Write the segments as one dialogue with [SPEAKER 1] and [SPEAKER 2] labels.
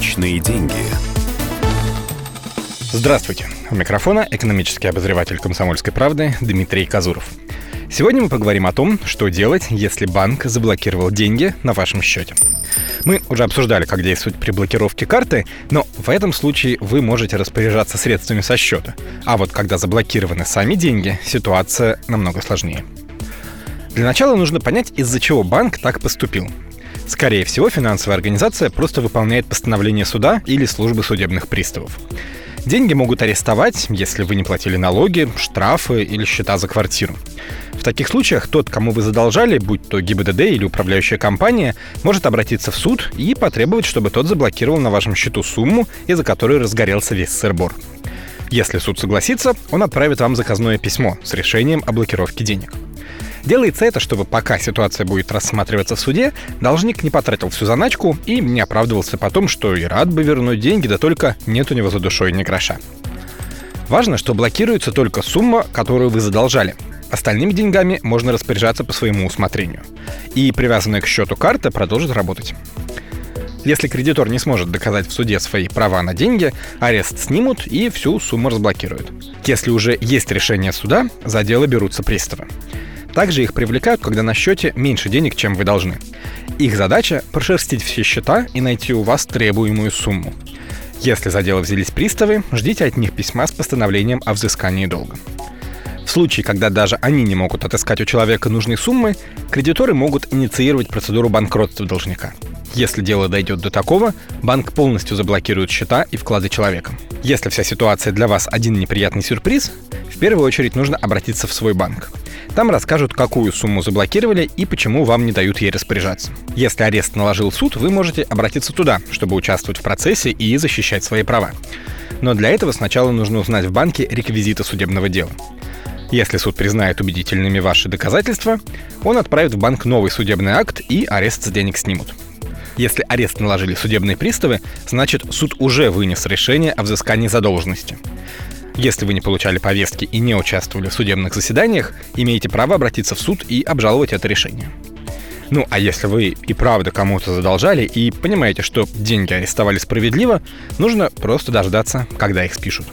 [SPEAKER 1] Личные деньги.
[SPEAKER 2] Здравствуйте. У микрофона экономический обозреватель «Комсомольской правды» Дмитрий Казуров. Сегодня мы поговорим о том, что делать, если банк заблокировал деньги на вашем счете. Мы уже обсуждали, как действовать при блокировке карты, но в этом случае вы можете распоряжаться средствами со счета. А вот когда заблокированы сами деньги, ситуация намного сложнее. Для начала нужно понять, из-за чего банк так поступил. Скорее всего, финансовая организация просто выполняет постановление суда или службы судебных приставов. Деньги могут арестовать, если вы не платили налоги, штрафы или счета за квартиру. В таких случаях тот, кому вы задолжали, будь то ГИБДД или управляющая компания, может обратиться в суд и потребовать, чтобы тот заблокировал на вашем счету сумму, из-за которой разгорелся весь сырбор. Если суд согласится, он отправит вам заказное письмо с решением о блокировке денег. Делается это, чтобы пока ситуация будет рассматриваться в суде, должник не потратил всю заначку и не оправдывался потом, что и рад бы вернуть деньги, да только нет у него за душой ни гроша. Важно, что блокируется только сумма, которую вы задолжали. Остальными деньгами можно распоряжаться по своему усмотрению. И привязанная к счету карта продолжит работать. Если кредитор не сможет доказать в суде свои права на деньги, арест снимут и всю сумму разблокируют. Если уже есть решение суда, за дело берутся приставы. Также их привлекают, когда на счете меньше денег, чем вы должны. Их задача — прошерстить все счета и найти у вас требуемую сумму. Если за дело взялись приставы, ждите от них письма с постановлением о взыскании долга. В случае, когда даже они не могут отыскать у человека нужной суммы, кредиторы могут инициировать процедуру банкротства должника. Если дело дойдет до такого, банк полностью заблокирует счета и вклады человека. Если вся ситуация для вас один неприятный сюрприз, в первую очередь нужно обратиться в свой банк. Там расскажут, какую сумму заблокировали и почему вам не дают ей распоряжаться. Если арест наложил суд, вы можете обратиться туда, чтобы участвовать в процессе и защищать свои права. Но для этого сначала нужно узнать в банке реквизиты судебного дела. Если суд признает убедительными ваши доказательства, он отправит в банк новый судебный акт и арест с денег снимут. Если арест наложили судебные приставы, значит суд уже вынес решение о взыскании задолженности. Если вы не получали повестки и не участвовали в судебных заседаниях, имеете право обратиться в суд и обжаловать это решение. Ну, а если вы и правда кому-то задолжали и понимаете, что деньги арестовали справедливо, нужно просто дождаться, когда их спишут.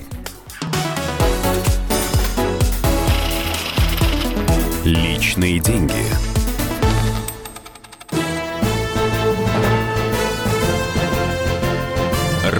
[SPEAKER 1] Личные деньги.